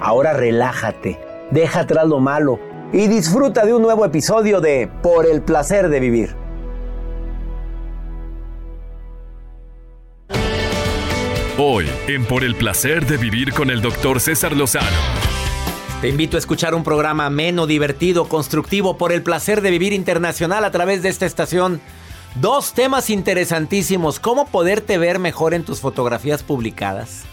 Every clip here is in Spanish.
Ahora relájate, deja atrás lo malo y disfruta de un nuevo episodio de Por el placer de vivir. Hoy, en Por el placer de vivir con el doctor César Lozano. Te invito a escuchar un programa ameno, divertido, constructivo por el placer de vivir internacional a través de esta estación. Dos temas interesantísimos, cómo poderte ver mejor en tus fotografías publicadas.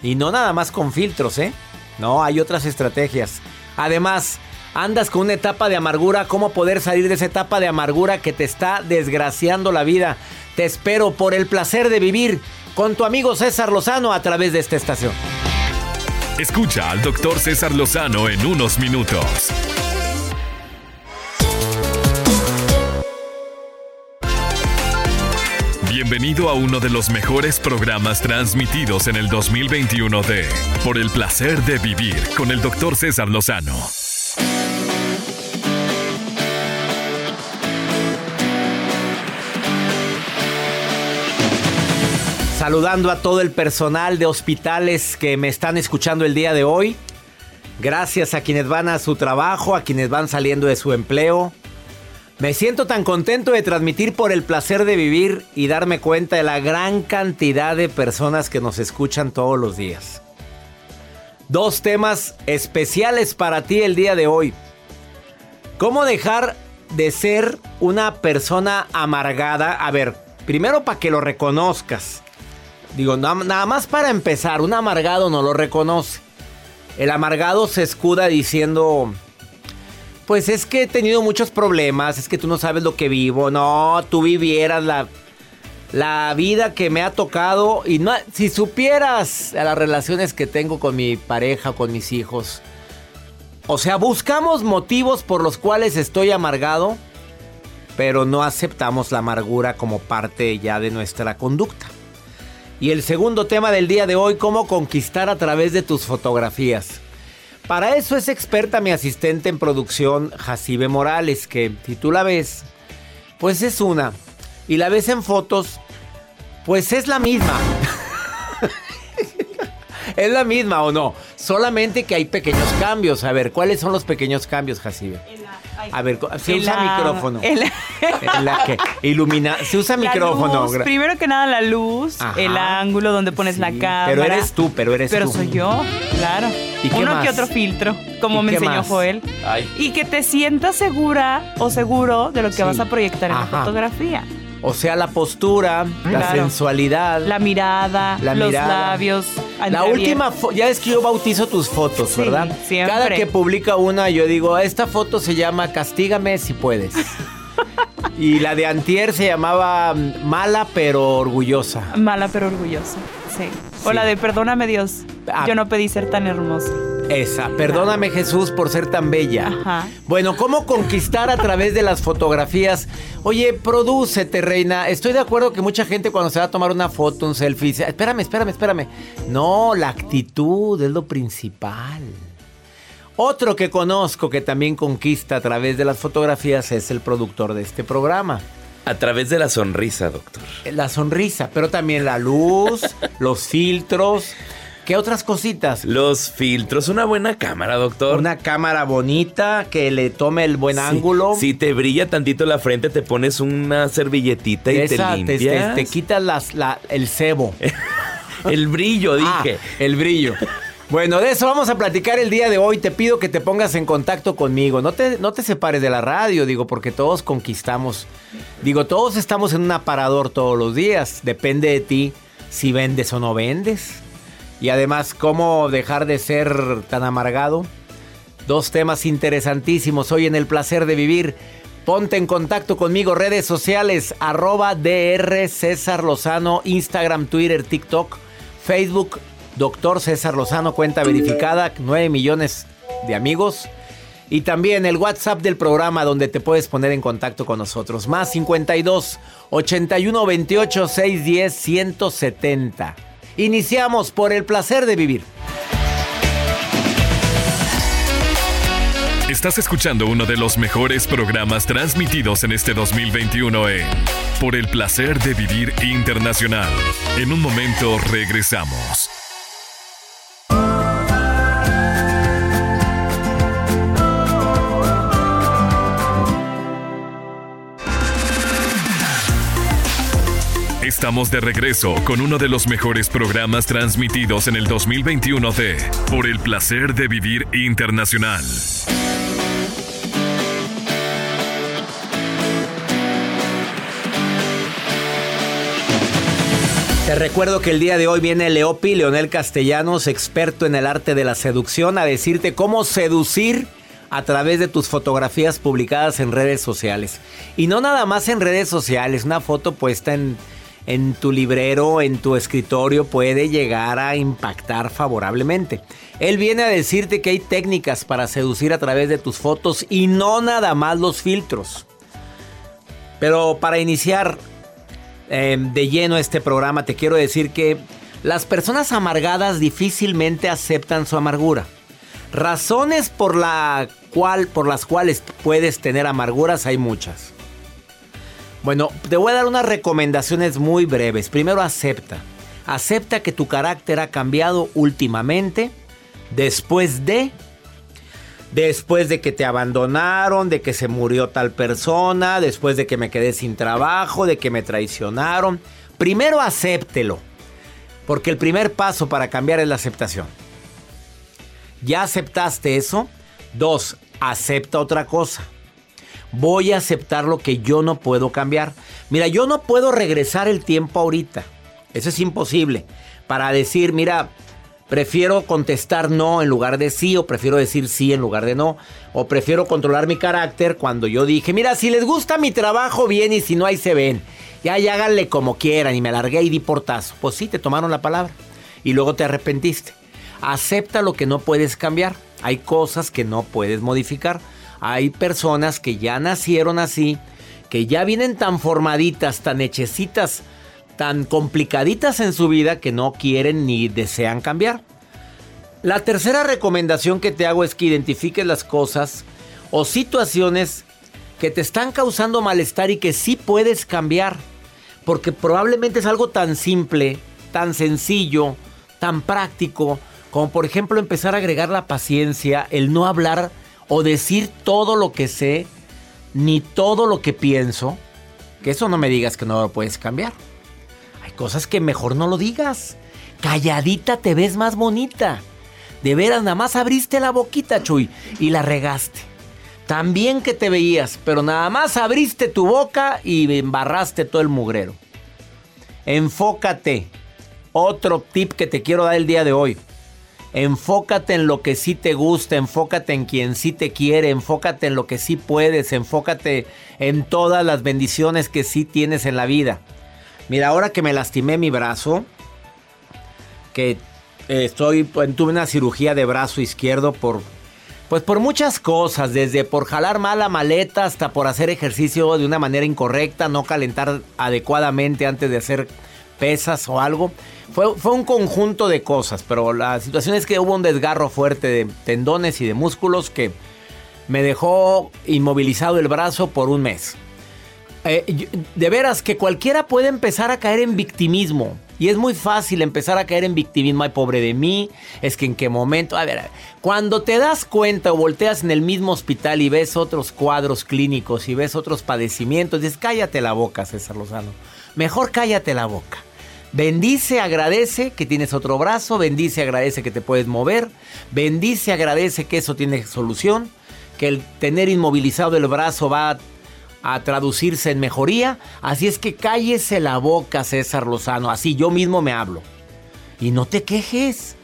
Y no nada más con filtros, ¿eh? No, hay otras estrategias. Además, andas con una etapa de amargura, ¿cómo poder salir de esa etapa de amargura que te está desgraciando la vida? Te espero por el placer de vivir con tu amigo César Lozano a través de esta estación. Escucha al doctor César Lozano en unos minutos. Bienvenido a uno de los mejores programas transmitidos en el 2021 de Por el placer de vivir con el doctor César Lozano. Saludando a todo el personal de hospitales que me están escuchando el día de hoy. Gracias a quienes van a su trabajo, a quienes van saliendo de su empleo me siento tan contento de transmitir por el placer de vivir y darme cuenta de la gran cantidad de personas que nos escuchan todos los días. Dos temas especiales para ti el día de hoy. ¿Cómo dejar de ser una persona amargada? A ver, primero para que lo reconozcas. Digo, nada más para empezar, un amargado no lo reconoce. El amargado se escuda diciendo, pues es que he tenido muchos problemas, es que tú no sabes lo que vivo. No, tú vivieras la, la vida que me ha tocado y no, si supieras las relaciones que tengo con mi pareja, con mis hijos. O sea, buscamos motivos por los cuales estoy amargado, pero no aceptamos la amargura como parte ya de nuestra conducta. Y el segundo tema del día de hoy, cómo conquistar a través de tus fotografías. Para eso es experta mi asistente en producción, Jacibe Morales, que si tú la ves, pues es una. Y la ves en fotos, pues es la misma. es la misma o no. Solamente que hay pequeños cambios. A ver, ¿cuáles son los pequeños cambios, Jacibe? A ver, se usa micrófono. la que ilumina, se usa micrófono. primero que nada la luz, el ángulo donde pones la cámara. Pero eres tú, pero eres tú. Pero soy yo, claro. Uno que otro filtro, como me enseñó Joel. Y que te sientas segura o seguro de lo que vas a proyectar en la fotografía. O sea, la postura, la sensualidad. La mirada, los labios. La última, ya es que yo bautizo tus fotos, ¿verdad? Siempre. Cada que publica una, yo digo, esta foto se llama Castígame si puedes. Y la de Antier se llamaba mm, Mala pero orgullosa. Mala pero orgullosa, sí. O la de Perdóname Dios. Ah. Yo no pedí ser tan hermosa. Esa, perdóname Jesús por ser tan bella. Ajá. Bueno, ¿cómo conquistar a través de las fotografías? Oye, prodúcete, reina. Estoy de acuerdo que mucha gente cuando se va a tomar una foto, un selfie, dice, espérame, espérame, espérame. No, la actitud es lo principal. Otro que conozco que también conquista a través de las fotografías es el productor de este programa. A través de la sonrisa, doctor. La sonrisa, pero también la luz, los filtros. ¿Qué otras cositas? Los filtros, una buena cámara, doctor. Una cámara bonita que le tome el buen ángulo. Si te brilla tantito la frente, te pones una servilletita y te limpias. Te, quitas las, el cebo. el brillo, ah, dije. el brillo. Bueno, de eso vamos a platicar el día de hoy. Te pido que te pongas en contacto conmigo. No te, no te separes de la radio, digo, porque todos conquistamos. Digo, todos estamos en un aparador todos los días. Depende de ti si vendes o no vendes. Y además, cómo dejar de ser tan amargado. Dos temas interesantísimos hoy en el placer de vivir. Ponte en contacto conmigo, redes sociales, arroba DR César Lozano, Instagram, Twitter, TikTok, Facebook, Doctor César Lozano, cuenta verificada, 9 millones de amigos. Y también el WhatsApp del programa donde te puedes poner en contacto con nosotros. Más 52 81 28 610 170. Iniciamos por el placer de vivir. Estás escuchando uno de los mejores programas transmitidos en este 2021 en Por el placer de vivir internacional. En un momento regresamos. Estamos de regreso con uno de los mejores programas transmitidos en el 2021 de Por el placer de vivir internacional. Te recuerdo que el día de hoy viene Leopi, Leonel Castellanos, experto en el arte de la seducción, a decirte cómo seducir a través de tus fotografías publicadas en redes sociales. Y no nada más en redes sociales, una foto puesta en en tu librero, en tu escritorio, puede llegar a impactar favorablemente. Él viene a decirte que hay técnicas para seducir a través de tus fotos y no nada más los filtros. Pero para iniciar em, de lleno este programa, te quiero decir que las personas amargadas difícilmente aceptan su amargura. Razones por, la cual, por las cuales puedes tener amarguras hay muchas. Bueno, te voy a dar unas recomendaciones muy breves. Primero, acepta. Acepta que tu carácter ha cambiado últimamente después de... Después de que te abandonaron, de que se murió tal persona, después de que me quedé sin trabajo, de que me traicionaron. Primero acéptelo, porque el primer paso para cambiar es la aceptación. ¿Ya aceptaste eso? Dos, acepta otra cosa voy a aceptar lo que yo no puedo cambiar. Mira, yo no puedo regresar el tiempo ahorita. Eso es imposible. Para decir, mira, prefiero contestar no en lugar de sí, o prefiero decir sí en lugar de no, o prefiero controlar mi carácter cuando yo dije, mira, si les gusta mi trabajo, bien, y si no, ahí se ven. Ya, ya háganle como quieran, y me largué y di portazo. Pues sí, te tomaron la palabra. Y luego te arrepentiste. Acepta lo que no puedes cambiar. Hay cosas que no puedes modificar. Hay personas que ya nacieron así, que ya vienen tan formaditas, tan hechecitas, tan complicaditas en su vida que no quieren ni desean cambiar. La tercera recomendación que te hago es que identifiques las cosas o situaciones que te están causando malestar y que sí puedes cambiar. Porque probablemente es algo tan simple, tan sencillo, tan práctico, como por ejemplo empezar a agregar la paciencia, el no hablar o decir todo lo que sé, ni todo lo que pienso, que eso no me digas que no lo puedes cambiar. Hay cosas que mejor no lo digas. Calladita te ves más bonita. De veras, nada más abriste la boquita, Chuy, y la regaste. También que te veías, pero nada más abriste tu boca y embarraste todo el mugrero. Enfócate. Otro tip que te quiero dar el día de hoy. Enfócate en lo que sí te gusta, enfócate en quien sí te quiere, enfócate en lo que sí puedes, enfócate en todas las bendiciones que sí tienes en la vida. Mira, ahora que me lastimé mi brazo, que eh, estoy, tuve una cirugía de brazo izquierdo por, pues por muchas cosas, desde por jalar mala maleta hasta por hacer ejercicio de una manera incorrecta, no calentar adecuadamente antes de hacer pesas o algo. Fue, fue un conjunto de cosas, pero la situación es que hubo un desgarro fuerte de tendones y de músculos que me dejó inmovilizado el brazo por un mes. Eh, de veras que cualquiera puede empezar a caer en victimismo. Y es muy fácil empezar a caer en victimismo. Ay, pobre de mí. Es que en qué momento. A ver, cuando te das cuenta o volteas en el mismo hospital y ves otros cuadros clínicos y ves otros padecimientos, dices, cállate la boca, César Lozano. Mejor cállate la boca. Bendice, agradece que tienes otro brazo. Bendice, agradece que te puedes mover. Bendice, agradece que eso tiene solución. Que el tener inmovilizado el brazo va a traducirse en mejoría. Así es que cállese la boca, César Lozano. Así yo mismo me hablo. Y no te quejes.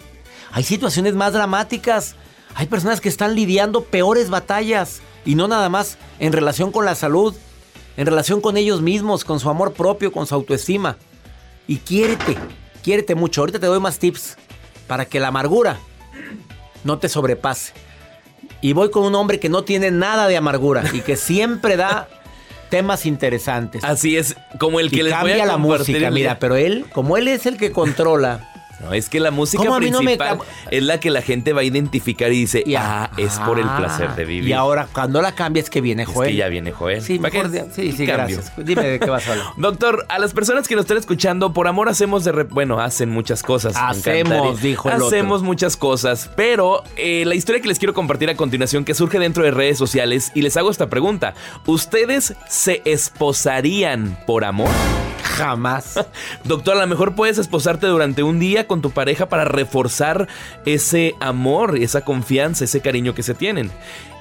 Hay situaciones más dramáticas. Hay personas que están lidiando peores batallas. Y no nada más en relación con la salud. En relación con ellos mismos, con su amor propio, con su autoestima. Y quiérete. Quiérete mucho. Ahorita te doy más tips para que la amargura no te sobrepase. Y voy con un hombre que no tiene nada de amargura y que siempre da temas interesantes. Así es, como el que les voy a la música, mira, pero él, como él es el que controla no, es que la música principal es la que la gente va a identificar y dice, ah, es por el placer de vivir. Y ahora, cuando la cambias, que viene Joel. Es que ya viene Joel. Sí, mejor, sí, sí, gracias. Dime de qué vas a hablar. Doctor, a las personas que nos están escuchando, por amor hacemos de... bueno, hacen muchas cosas. Hacemos, dijo el Hacemos muchas cosas, pero eh, la historia que les quiero compartir a continuación, que surge dentro de redes sociales, y les hago esta pregunta. ¿Ustedes se esposarían por amor? Jamás. Doctor, a lo mejor puedes esposarte durante un día con tu pareja para reforzar ese amor, esa confianza, ese cariño que se tienen.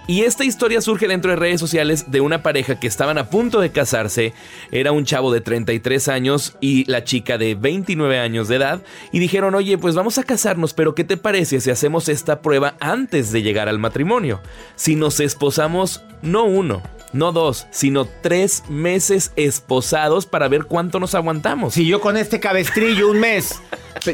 Y esta historia surge dentro de redes sociales de una pareja que estaban a punto de casarse. Era un chavo de 33 años y la chica de 29 años de edad. Y dijeron, oye, pues vamos a casarnos, pero ¿qué te parece si hacemos esta prueba antes de llegar al matrimonio? Si nos esposamos, no uno, no dos, sino tres meses esposados para ver cuánto nos aguantamos. Si yo con este cabestrillo un mes,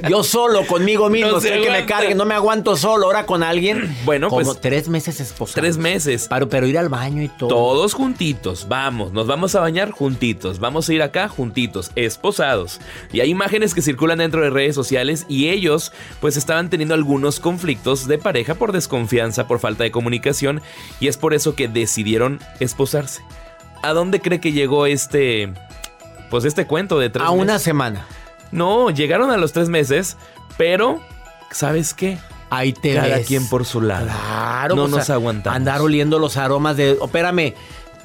yo solo conmigo mismo, no que me cargue, no me aguanto solo, ahora con alguien. Bueno, como pues. tres meses esposados. Tres meses. Pero, pero ir al baño y todo. Todos juntitos, vamos, nos vamos a bañar juntitos, vamos a ir acá juntitos, esposados. Y hay imágenes que circulan dentro de redes sociales y ellos, pues estaban teniendo algunos conflictos de pareja por desconfianza, por falta de comunicación, y es por eso que decidieron ¿A dónde cree que llegó este, pues este cuento de tres A una semana. No, llegaron a los tres meses, pero, ¿sabes qué? Ahí te Cada quien por su lado. Claro. No nos aguantamos. Andar oliendo los aromas de... Espérame,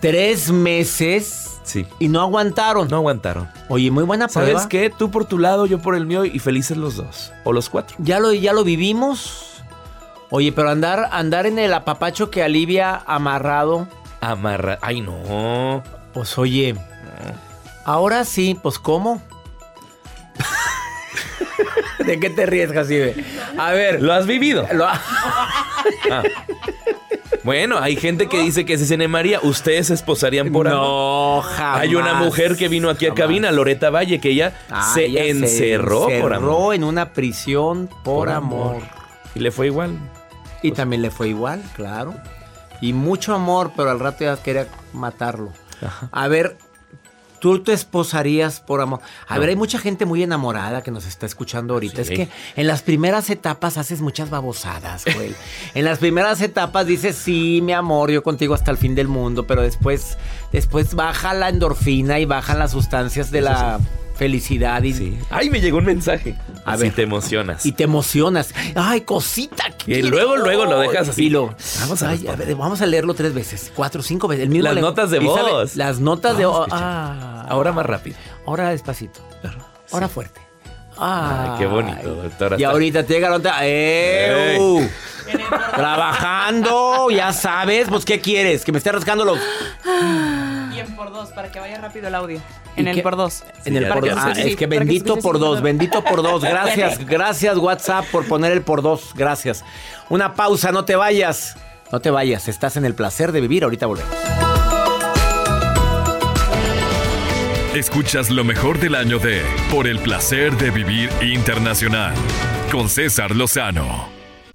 tres meses... Sí. Y no aguantaron. No aguantaron. Oye, muy buena prueba. ¿Sabes qué? Tú por tu lado, yo por el mío y felices los dos. O los cuatro. Ya lo, ya lo vivimos. Oye, pero andar, andar en el apapacho que alivia amarrado Amarra. Ay, no. Pues oye. Ahora sí, pues ¿cómo? ¿De qué te ríes, Jacibe? A ver. ¿Lo has vivido? Ah. Bueno, hay gente que dice que se se María, ustedes se esposarían por amor. No, jamás. Hay una mujer que vino aquí a cabina, Loreta Valle, que ella ah, se encerró por amor. en una prisión por, amor. Y le fue igual. Y también le fue igual, claro y mucho amor, pero al rato ya quería matarlo. A ver, tú te esposarías por amor. A ver, hay mucha gente muy enamorada que nos está escuchando ahorita. Es que en las primeras etapas haces muchas babosadas, güey. en las primeras etapas dices, sí, mi amor, yo contigo hasta el fin del mundo, pero después, después baja la endorfina y bajan las sustancias de la felicidad y... Sí. Ay, me llegó un mensaje. A ver. te emocionas. Y te emocionas. Ay, cosita. Y luego, luego lo dejas así. vamos, a, ver, vamos a leerlo tres veces, cuatro, cinco veces. El mismo las notas de voz. las notas de voz. Ah, ahora más rápido. Ahora despacito. Ahora fuerte. Ay, qué bonito, doctora. Y ahorita te llega la nota. ¡Eh! Uh! Trabajando, ya sabes. Pues, ¿qué quieres? Que me esté rascando los. por dos, para que vaya rápido el audio. En el por dos. En el por dos. Ah, es que bendito por dos, bendito por dos. Gracias, gracias WhatsApp por poner el por dos. Gracias. Una pausa, no te vayas. No te vayas, estás en el placer de vivir. Ahorita volvemos. Escuchas lo mejor del año de Por el placer de vivir internacional con César Lozano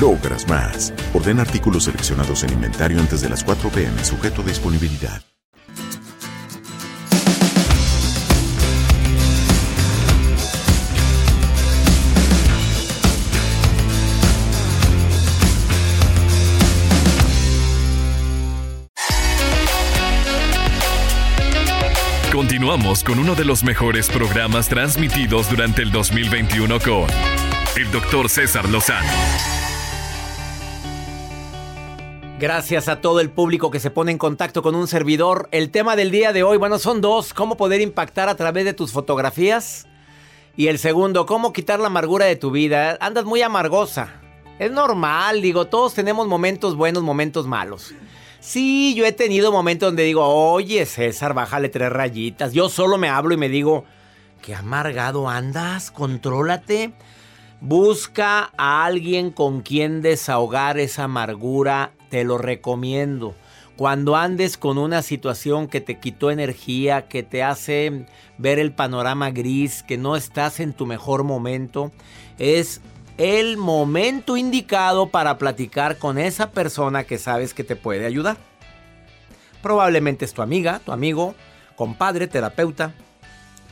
logras más. Orden artículos seleccionados en inventario antes de las 4 pm, sujeto a disponibilidad. Continuamos con uno de los mejores programas transmitidos durante el 2021 con el doctor César Lozano Gracias a todo el público que se pone en contacto con un servidor. El tema del día de hoy, bueno, son dos. ¿Cómo poder impactar a través de tus fotografías? Y el segundo, ¿cómo quitar la amargura de tu vida? Andas muy amargosa. Es normal, digo, todos tenemos momentos buenos, momentos malos. Sí, yo he tenido momentos donde digo, oye César, bájale tres rayitas. Yo solo me hablo y me digo, qué amargado andas, contrólate. Busca a alguien con quien desahogar esa amargura te lo recomiendo. Cuando andes con una situación que te quitó energía, que te hace ver el panorama gris, que no estás en tu mejor momento, es el momento indicado para platicar con esa persona que sabes que te puede ayudar. Probablemente es tu amiga, tu amigo, compadre, terapeuta,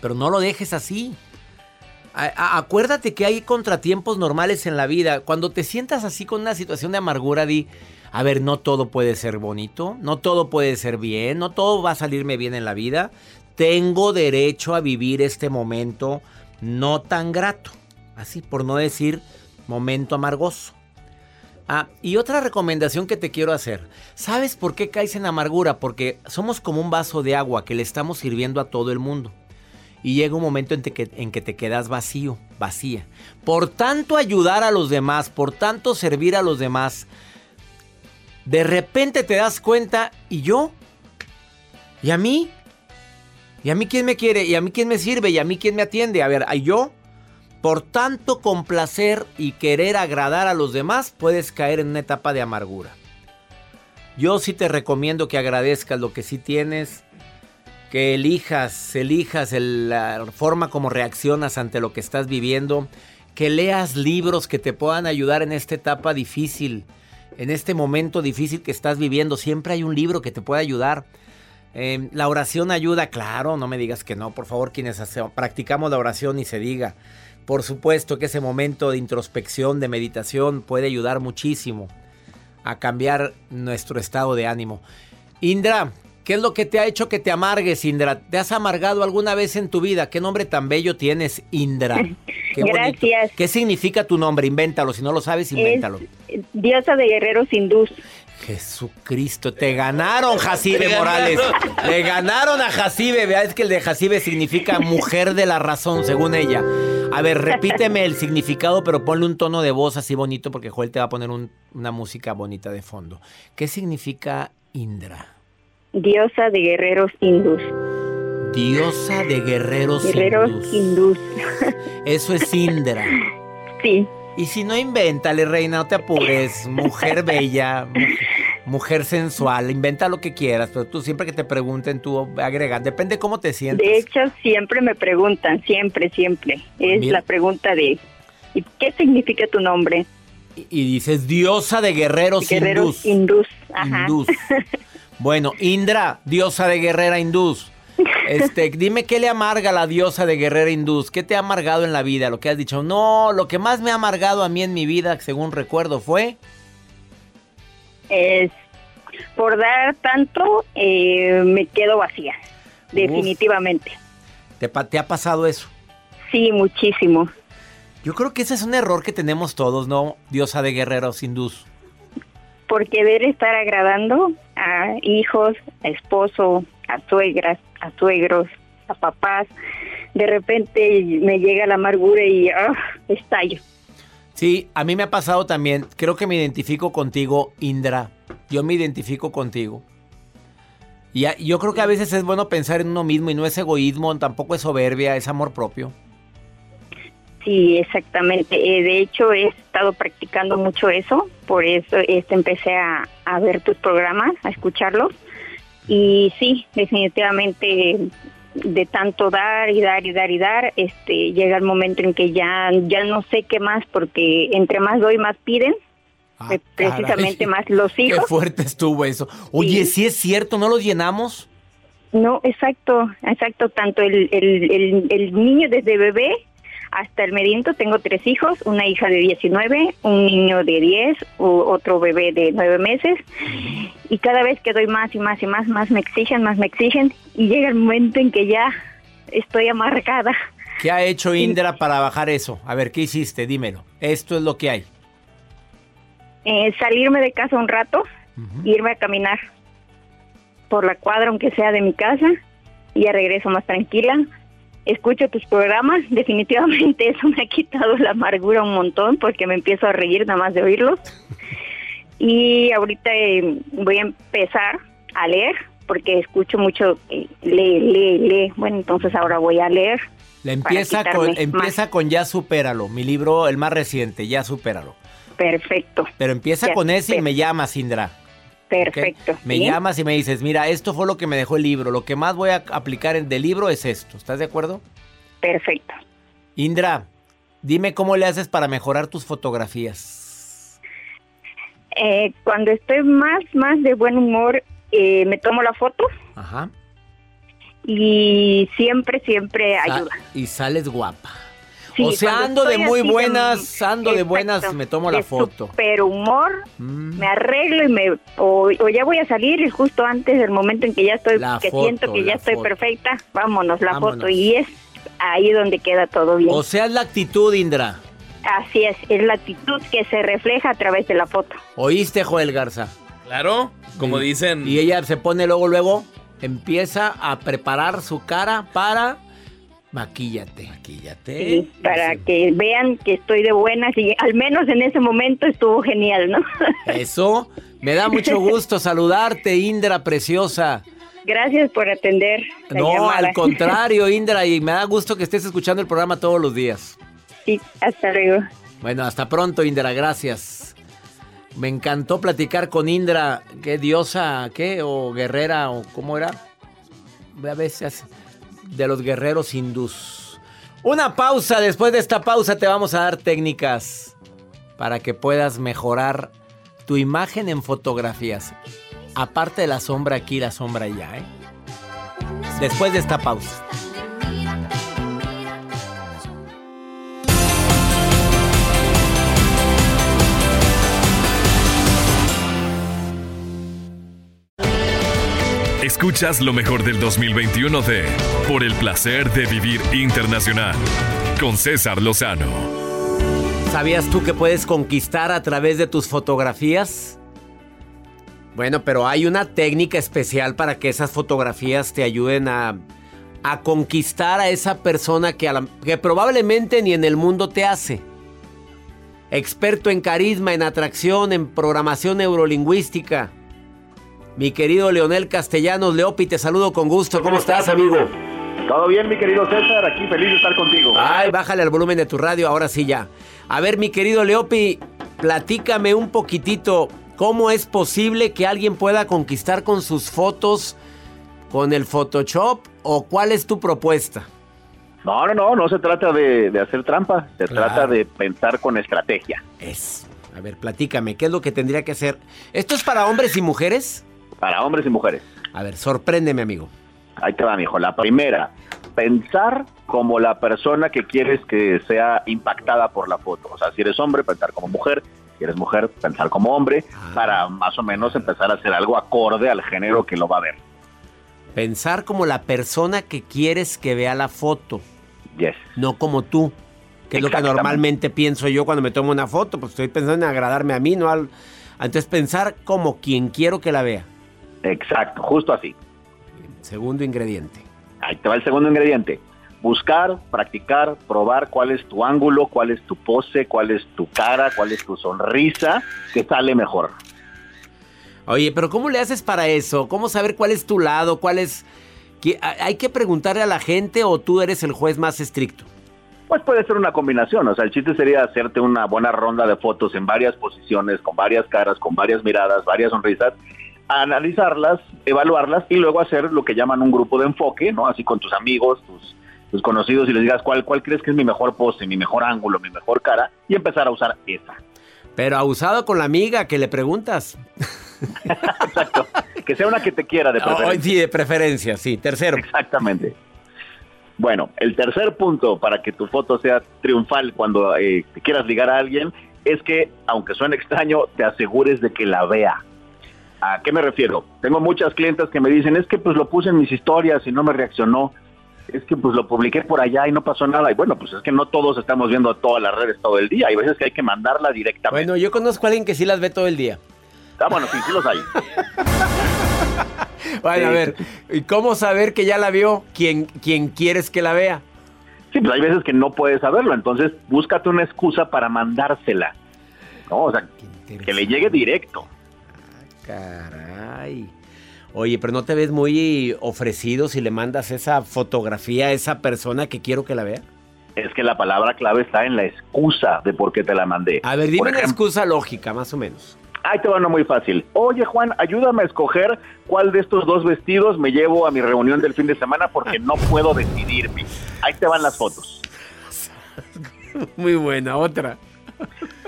pero no lo dejes así. acuérdate que hay contratiempos normales en la vida. Cuando te sientas así con una situación de amargura, di, a ver, no todo puede ser bonito, no todo puede ser bien, no todo va a salirme bien en la vida. Tengo derecho a vivir este momento no tan grato, así por no decir momento amargoso. Ah, y otra recomendación que te quiero hacer. ¿Sabes por qué caes en amargura? Porque somos como un vaso de agua que le estamos sirviendo a todo el mundo. Y llega un momento en que, en que te quedas vacío, vacía. Por tanto ayudar a los demás, por tanto servir a los demás, de repente te das cuenta, ¿y yo? ¿Y a mí? ¿Y a mí quién me quiere? ¿Y a mí quién me sirve? ¿Y a mí quién me atiende? A ver, ¿y yo? Por tanto complacer y querer agradar a los demás, puedes caer en una etapa de amargura. Yo sí te recomiendo que agradezcas lo que sí tienes, que elijas, elijas la forma como reaccionas ante lo que estás viviendo, que leas libros que te puedan ayudar en esta etapa difícil en este momento difícil que estás viviendo, siempre hay un libro que te puede ayudar. Eh, la oración ayuda, claro, no me digas que no, por favor, quienes practicamos la oración y se diga. Por supuesto que ese momento de introspección, de meditación, puede ayudar muchísimo a cambiar nuestro estado de ánimo. Indra, ¿Qué es lo que te ha hecho que te amargues, Indra? ¿Te has amargado alguna vez en tu vida? ¿Qué nombre tan bello tienes, Indra? Gracias. ¿Qué significa tu nombre? Invéntalo. Si no lo sabes, invéntalo. diosa de guerreros hindús. Jesucristo, te ganaron, Jacibe Morales. Le ganaron a Jacibe. Vea, es que el de Jacibe significa mujer de la razón, según ella. A ver, repíteme el significado, pero ponle un tono de voz así bonito porque Joel te va a poner una música bonita de fondo. ¿Qué significa Indra? Diosa de guerreros hindús. Diosa de guerreros, guerreros hindús. Eso es Indra. Sí. Y si no, invéntale, reina, no te apures. Mujer bella, mujer, sensual, inventa lo que quieras, pero tú siempre que te pregunten, tú agregas. Depende cómo te sientes. De hecho, siempre me preguntan, siempre, siempre. Es la pregunta de, ¿qué significa tu nombre? Y, dices, diosa de guerreros, guerreros hindús. hindús. Bueno, Indra, diosa de guerrera hindús. Este, dime qué le amarga la diosa de Guerrera Hindús. ¿Qué te ha amargado en la vida? Lo que has dicho. No, lo que más me ha amargado a mí en mi vida, según recuerdo, fue. Es por dar tanto, eh, me quedo vacía. Definitivamente. ¿Te, ¿Te ha pasado eso? Sí, muchísimo. Yo creo que ese es un error que tenemos todos, ¿no? Diosa de guerreros hindús. Por querer estar agradando a hijos, a esposo, a suegras, a suegros, a papás, de repente me llega la amargura y ah, estallo. Sí, a mí me ha pasado también. Creo que me identifico contigo, Indra. Yo me identifico contigo. Y yo creo que a veces es bueno pensar en uno mismo y no es egoísmo, tampoco es soberbia, es amor propio. Sí, exactamente. Eh, de hecho, he estado practicando mucho eso, por eso este, empecé a, a ver tus programas, a escucharlos. Y sí, definitivamente de tanto dar y dar y dar y dar, este llega el momento en que ya ya no sé qué más porque entre más doy más piden. Ah, eh, precisamente más los hijos. Qué fuerte estuvo eso. Oye, sí. es cierto, ¿no los llenamos? No, exacto, exacto. Tanto el, el, el niño desde bebé hasta el mediento tengo tres hijos, una hija de 19, un niño de 10, otro bebé de 9 meses. Y cada vez que doy más y más y más, más me exigen, más me exigen. Y llega el momento en que ya estoy amargada. ¿Qué ha hecho Indra para bajar eso? A ver, ¿qué hiciste? Dímelo. Esto es lo que hay. Eh, salirme de casa un rato, irme a caminar por la cuadra, aunque sea de mi casa, y ya regreso más tranquila escucho tus programas, definitivamente eso me ha quitado la amargura un montón porque me empiezo a reír nada más de oírlos. Y ahorita eh, voy a empezar a leer porque escucho mucho eh, lee, lee, lee. Bueno, entonces ahora voy a leer. La empieza con empieza con Ya supéralo, mi libro el más reciente, Ya supéralo. Perfecto. Pero empieza con ese y me llamas, Indra. Perfecto. Me llamas y me dices, mira, esto fue lo que me dejó el libro. Lo que más voy a aplicar en del libro es esto. ¿Estás de acuerdo? Perfecto. Indra, dime cómo le haces para mejorar tus fotografías. Eh, cuando estoy más, más de buen humor, eh, me tomo la foto. Ajá. Y siempre, siempre ayuda. Y sales guapa o sea, ando de muy buenas, ando de buenas, me tomo la foto. Pero humor, mm. me arreglo y me o, ya voy a salir y justo antes del momento en que ya estoy, que siento que ya estoy perfecta, vámonos la foto y es ahí donde queda todo bien. O sea, es la actitud, Indra. Así es, es la actitud que se refleja a través de la foto. ¿Oíste, Joel Garza? Claro, como dicen. Y ella se pone luego, luego, empieza a preparar su cara para Maquíllate. Maquíllate. Sí, para que vean que estoy de buenas y al menos en ese momento estuvo genial, ¿no? Eso, me da mucho gusto saludarte, Indra preciosa. Gracias por atender. no, al contrario, Indra, y me da gusto que estés escuchando el programa todos los días. Sí, hasta luego. Bueno, hasta pronto, Indra, gracias. Me encantó platicar con Indra, qué diosa, qué, o guerrera, o cómo era. A veces de los guerreros hindús. Una pausa, después de esta pausa te vamos a dar técnicas para que puedas mejorar tu imagen en fotografías. Aparte de la sombra aquí, la sombra allá, ¿eh? Después de esta pausa. Escuchas lo mejor del 2021 de Por el placer de vivir internacional con César Lozano. ¿Sabías tú que puedes conquistar a través de tus fotografías? Bueno, pero hay una técnica especial para que esas fotografías te ayuden a conquistar a esa persona que probablemente ni en el mundo te hace? Experto en carisma, en atracción, en programación neurolingüística. Mi querido Leonel Castellanos Leopi, te saludo con gusto. ¿Cómo estás, amigo? Todo bien, mi querido César, aquí feliz de estar contigo. Ay, bájale el volumen de tu radio, ahora sí ya. A ver, mi querido Leopi, platícame un poquitito cómo es posible que alguien pueda conquistar con sus fotos, con el Photoshop, o cuál es tu propuesta. No, no, no, no se trata de, hacer trampa, se trata de pensar con estrategia. Es. A ver, platícame, ¿qué es lo que tendría que hacer? ¿Esto es para hombres y mujeres? Para hombres y mujeres. A ver, sorpréndeme, amigo. Ahí te va, mijo. La primera, pensar como la persona que quieres que sea impactada por la foto. O sea, si eres hombre, pensar como mujer. Si eres mujer, pensar como hombre, ah. para más o menos empezar a hacer algo acorde al género que lo va a ver. Pensar como la persona que quieres que vea la foto. Yes. No como tú, que es lo que normalmente pienso yo cuando me tomo una foto. Pues estoy pensando en agradarme a mí, no al. Entonces pensar como quien quiero que la vea. Exacto, justo así. Segundo ingrediente. Ahí te va el segundo ingrediente. Buscar, practicar, probar cuál es tu ángulo, cuál es tu pose, cuál es tu cara, cuál es tu sonrisa, que sale mejor. Oye, pero ¿cómo le haces para eso? ¿Cómo saber cuál es tu lado? ¿Cuál es... ¿Hay que preguntarle a la gente o tú eres el juez más estricto? Pues puede ser una combinación, o sea, el chiste sería hacerte una buena ronda de fotos en varias posiciones, con varias caras, con varias miradas, varias sonrisas, analizarlas, evaluarlas y luego hacer lo que llaman un grupo de enfoque, ¿no? Así con tus amigos, tus, tus conocidos y les digas cuál, cuál crees que es mi mejor pose, mi mejor ángulo, mi mejor cara y empezar a usar esa. Pero abusado con la amiga que le preguntas. Exacto. Que sea una que te quiera de preferencia. sí, de preferencia, sí. Tercero. Exactamente. Bueno, el tercer punto para que tu foto sea triunfal cuando eh, quieras ligar a alguien es que, aunque suene extraño, te asegures de que la vea. ¿A qué me refiero? Tengo muchas clientes que me dicen, es que pues lo puse en mis historias y no me reaccionó. Es que pues lo publiqué por allá y no pasó nada. Y bueno, pues es que no todos estamos viendo todas las redes todo el día. Hay veces que hay que mandarla directamente. Bueno, yo conozco a alguien que sí las ve todo el día. Ah, bueno, sí, sí los hay. bueno, a ver, ¿y cómo saber que ya la vio quien, quien quieres que la vea? Sí, pues hay veces que no puedes saberlo, entonces búscate una excusa para mandársela. ¿no? O sea, que le llegue directo. Caray. Oye, pero no te ves muy ofrecido si le mandas esa fotografía a esa persona que quiero que la vea. Es que la palabra clave está en la excusa de por qué te la mandé. A ver, dime una excusa lógica, más o menos. Ahí te va una muy fácil. Oye, Juan, ayúdame a escoger cuál de estos dos vestidos me llevo a mi reunión del fin de semana porque no puedo decidirme. Ahí te van las fotos. Muy buena, otra.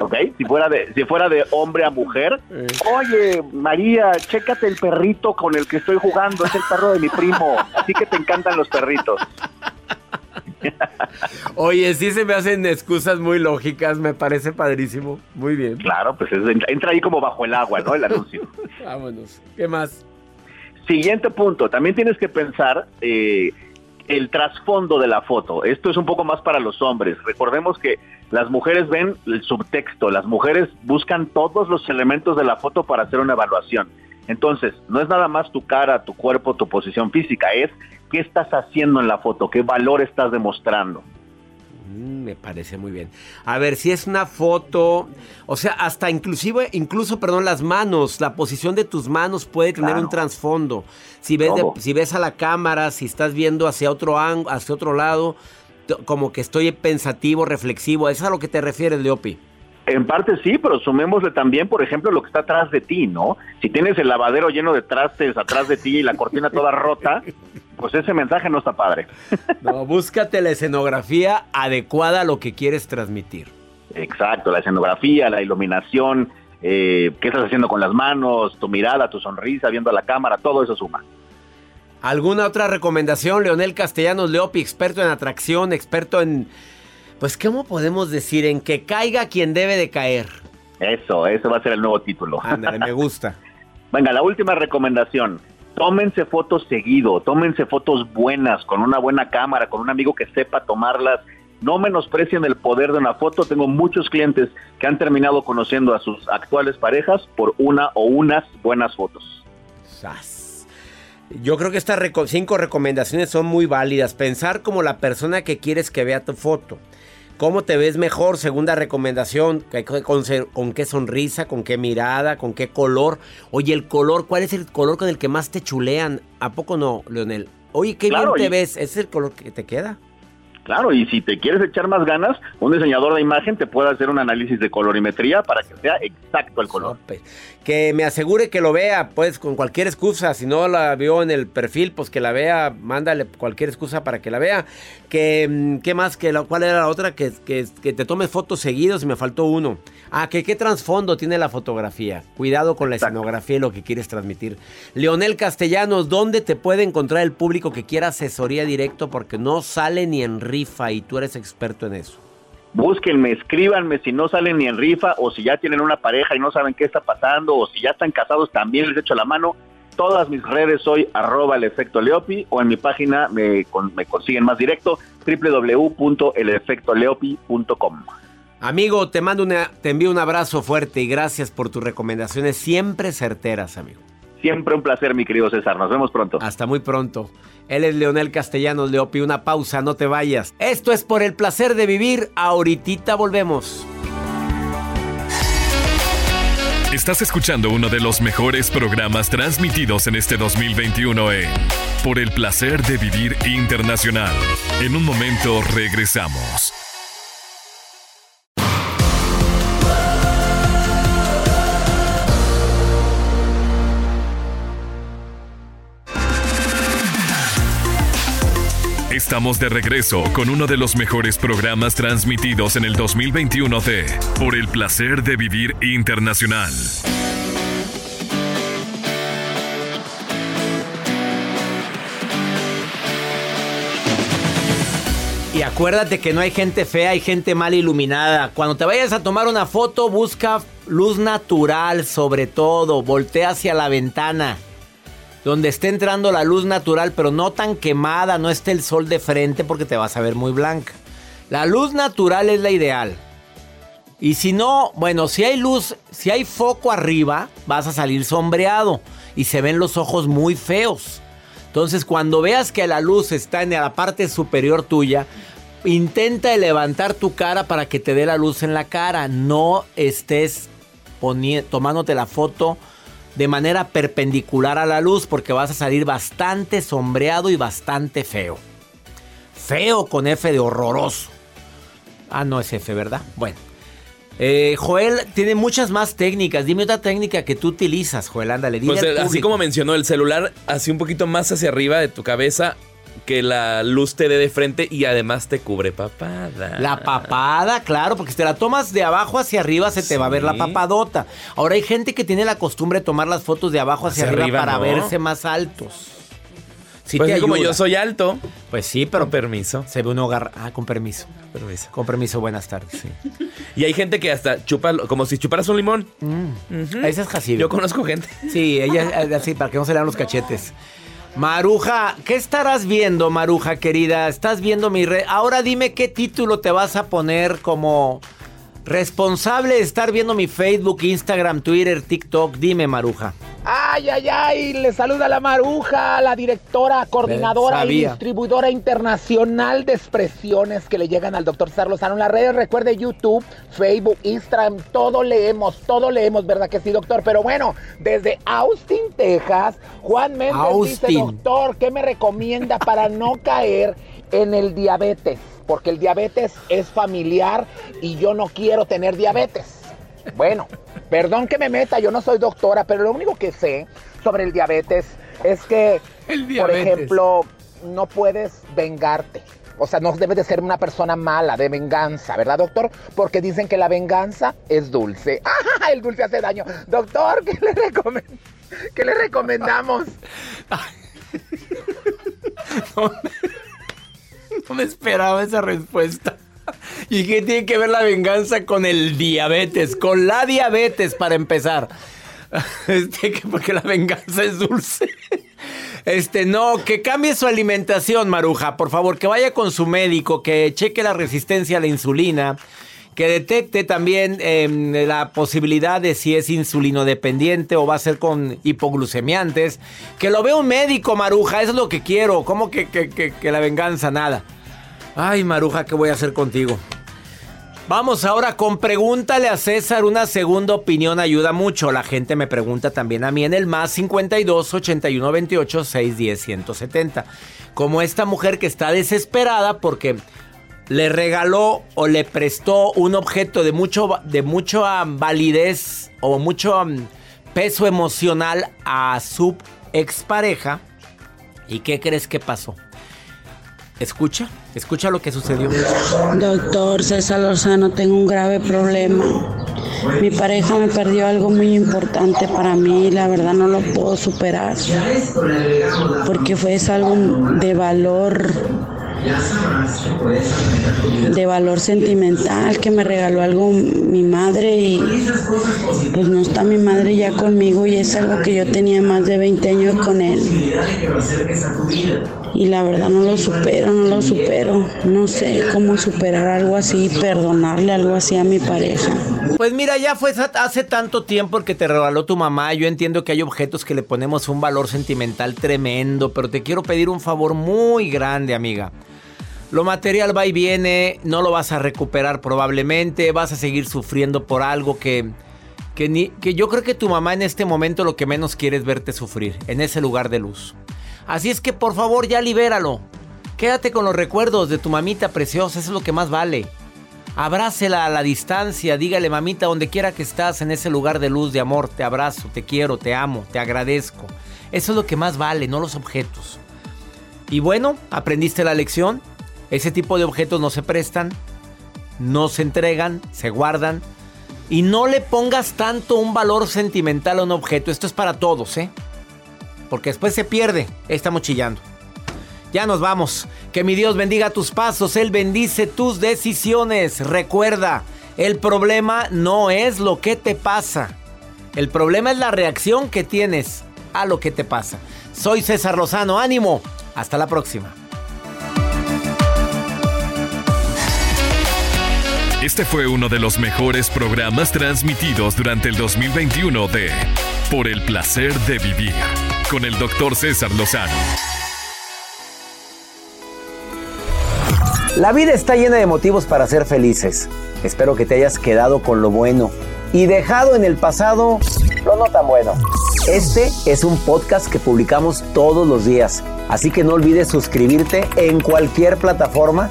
¿Ok? Si fuera de, si fuera de hombre a mujer, eh. oye, María, chécate el perrito con el que estoy jugando, es el perro de mi primo, así que te encantan los perritos. Oye, sí se me hacen excusas muy lógicas, me parece padrísimo. Muy bien. Claro, pues entra ahí como bajo el agua, ¿no? El anuncio. Vámonos. ¿Qué más? Siguiente punto, también tienes que pensar eh, el trasfondo de la foto. Esto es un poco más para los hombres. Recordemos que las mujeres ven el subtexto, las mujeres buscan todos los elementos de la foto para hacer una evaluación. Entonces, no es nada más tu cara, tu cuerpo, tu posición física, es qué estás haciendo en la foto, qué valor estás demostrando. Mm, me parece muy bien. A ver, si es una foto, o sea, hasta inclusive, incluso, perdón, las manos, la posición de tus manos puede tener un trasfondo. Si ves, si ves a la cámara, si estás viendo hacia otro hacia otro lado, como que estoy pensativo, reflexivo, ¿es a lo que te refieres, Leopi? En parte sí, pero sumémosle también, por ejemplo, lo que está atrás de ti, ¿no? Si tienes el lavadero lleno de trastes atrás de ti y la cortina toda rota, pues ese mensaje no está padre. No, búscate la escenografía adecuada a lo que quieres transmitir. Exacto, la escenografía, la iluminación, eh, qué estás haciendo con las manos, tu mirada, tu sonrisa, viendo a la cámara, todo eso suma. ¿Alguna otra recomendación, Leonel Castellanos Leopi, experto en atracción, experto en pues, ¿cómo podemos decir? En que caiga quien debe de caer. Eso, eso va a ser el nuevo título. Ándale, me gusta. Venga, la última recomendación. Tómense fotos seguido, tómense fotos buenas, con una buena cámara, con un amigo que sepa tomarlas. No menosprecien el poder de una foto. Tengo muchos clientes que han terminado conociendo a sus actuales parejas por una o unas buenas fotos. Yo creo que estas cinco recomendaciones son muy válidas. Pensar como la persona que quieres que vea tu foto. ¿Cómo te ves mejor? Segunda recomendación, con, qué sonrisa, con qué mirada, con qué color. Oye, el color, ¿cuál es el color con el que más te chulean? ¿A poco no, Leonel? Oye, qué bien te ves. ¿Ese es el color que te queda? Claro, y si te quieres echar más ganas, un diseñador de imagen te puede hacer un análisis de colorimetría para que sea exacto el color. Que me asegure que lo vea, pues con cualquier excusa. Si no la vio en el perfil, pues que la vea, mándale cualquier excusa para que la vea. Que, mm, ¿Qué más? Que ¿Cuál era la otra? Que, que, te tomes fotos seguidos y me faltó uno. Ah, que qué trasfondo tiene la fotografía. Cuidado con la escenografía y lo que quieres transmitir. Leonel Castellanos, ¿dónde te puede encontrar el público que quiera asesoría directo? Porque no sale ni en rifa y tú eres experto en eso. Búsquenme, escríbanme si no salen ni en rifa o si ya tienen una pareja y no saben qué está pasando o si ya están casados también les echo la mano. Todas mis redes soy arroba el efecto Leopi o en mi página me, me consiguen más directo www.elefectoleopi.com. Amigo, te mando una, te envío un abrazo fuerte y gracias por tus recomendaciones siempre certeras, amigo. Siempre un placer, mi querido César. Nos vemos pronto. Hasta muy pronto. Él es Leonel Castellanos Leopi. Una pausa, no te vayas. Esto es por el placer de vivir. Ahorita volvemos. Estás escuchando uno de los mejores programas transmitidos en este 2021 en Por el placer de vivir internacional. En un momento regresamos. Estamos de regreso con uno de los mejores programas transmitidos en el 2021 de Por el placer de vivir internacional. Y acuérdate que no hay gente fea, hay gente mal iluminada. Cuando te vayas a tomar una foto, busca luz natural sobre todo, voltea hacia la ventana donde esté entrando la luz natural, pero no tan quemada, no esté el sol de frente porque te vas a ver muy blanca. La luz natural es la ideal. Y si no, bueno, si hay luz, si hay foco arriba, vas a salir sombreado y se ven los ojos muy feos. Entonces, cuando veas que la luz está en la parte superior tuya, intenta levantar tu cara para que te dé la luz en la cara. No estés tomándote la foto de manera perpendicular a la luz porque vas a salir bastante sombreado y bastante feo. Feo con F de horroroso. Ah, no es F, ¿verdad? Bueno. Eh, Joel tiene muchas más técnicas. Dime otra técnica que tú utilizas, Joel. Ándale, dime. Pues, así como mencionó el celular, así un poquito más hacia arriba de tu cabeza que la luz te dé de frente y además te cubre papada. La papada, claro, porque si te la tomas de abajo hacia arriba se te va a ver la papadota. Ahora hay gente que tiene la costumbre de tomar las fotos de abajo hacia, arriba, para verse más altos. Si pues como yo soy alto. Pues sí, pero. Con permiso. Se ve un hogar. Ah, con permiso. Permiso. Con permiso, buenas tardes. Sí. Y hay gente que hasta chupa, como si chuparas un limón. Mm. Ese es Jacibe. Yo conozco gente. Sí, ella así, para que no se le dan los cachetes. Maruja, ¿qué estarás viendo, Maruja querida? ¿Estás viendo mi red? Ahora dime qué título te vas a poner como responsable de estar viendo mi Facebook, Instagram, Twitter, TikTok. Dime, Maruja. Ay, ay, ay, le saluda la Maruja, la directora, coordinadora y distribuidora internacional de expresiones que le llegan al doctor César Lozano en las redes. Recuerde YouTube, Facebook, Instagram, todo leemos, todo leemos, ¿verdad que sí, doctor? Pero bueno, desde Austin, Texas, Juan Méndez dice, doctor, ¿qué me recomienda para no caer en el diabetes? Porque el diabetes es familiar y yo no quiero tener diabetes. Bueno, perdón que me meta, yo no soy doctora, pero lo único que sé sobre el diabetes es que, por ejemplo, no puedes vengarte. O sea, no debes de ser una persona mala, de venganza, ¿verdad, doctor? Porque dicen que la venganza es dulce. ¡Ah! El dulce hace daño. Doctor, ¿qué le, ¿Qué le recomendamos? no me esperaba esa respuesta. ¿Y qué tiene que ver la venganza con el diabetes? Con la diabetes, para empezar. Este, porque la venganza es dulce. Este, no, que cambie su alimentación, Maruja. Por favor, que vaya con su médico, que cheque la resistencia a la insulina, que detecte también em, la posibilidad de si es insulino dependiente o va a ser con hipoglucemiantes. Que lo vea un médico, Maruja, eso es lo que quiero. ¿Cómo que, que la venganza? Nada. Ay, Maruja, ¿qué voy a hacer contigo? Vamos ahora con pregúntale a César. Una segunda opinión ayuda mucho. La gente me pregunta también a mí en el más 52 81 28 610 170. Como esta mujer que está desesperada porque le regaló o le prestó un objeto de mucho de mucha validez o mucho peso emocional a su expareja. ¿Y qué crees que pasó? Escucha, escucha lo que sucedió. Doctor César Lozano, tengo un grave problema. Mi pareja me perdió algo muy importante para mí y la verdad no lo puedo superar. Porque fue algo de valor de valor sentimental que me regaló algo mi madre y pues no está mi madre ya conmigo y es algo que yo tenía más de 20 años con él. Y la verdad no lo supero, no lo supero. No sé cómo superar algo así, perdonarle algo así a mi pareja. Pues mira, ya fue hace tanto tiempo el que te regaló tu mamá. Yo entiendo que hay objetos que le ponemos un valor sentimental tremendo, pero te quiero pedir un favor muy grande, amiga. Lo material va y viene, no lo vas a recuperar probablemente, vas a seguir sufriendo por algo que, que, ni, que yo creo que tu mamá en este momento lo que menos quiere es verte sufrir, en ese lugar de luz. Así es que por favor ya libéralo. Quédate con los recuerdos de tu mamita preciosa, eso es lo que más vale. Abrácela a la distancia, dígale mamita, donde quiera que estás, en ese lugar de luz, de amor, te abrazo, te quiero, te amo, te agradezco. Eso es lo que más vale, no los objetos. Y bueno, aprendiste la lección. Ese tipo de objetos no se prestan, no se entregan, se guardan. Y no le pongas tanto un valor sentimental a un objeto. Esto es para todos, ¿eh? Porque después se pierde. Estamos chillando. Ya nos vamos. Que mi Dios bendiga tus pasos. Él bendice tus decisiones. Recuerda, el problema no es lo que te pasa. El problema es la reacción que tienes a lo que te pasa. Soy César Lozano. Ánimo. Hasta la próxima. Este fue uno de los mejores programas transmitidos durante el 2021 de Por el placer de vivir con el doctor César Lozano. La vida está llena de motivos para ser felices. Espero que te hayas quedado con lo bueno y dejado en el pasado lo no tan bueno. Este es un podcast que publicamos todos los días, así que no olvides suscribirte en cualquier plataforma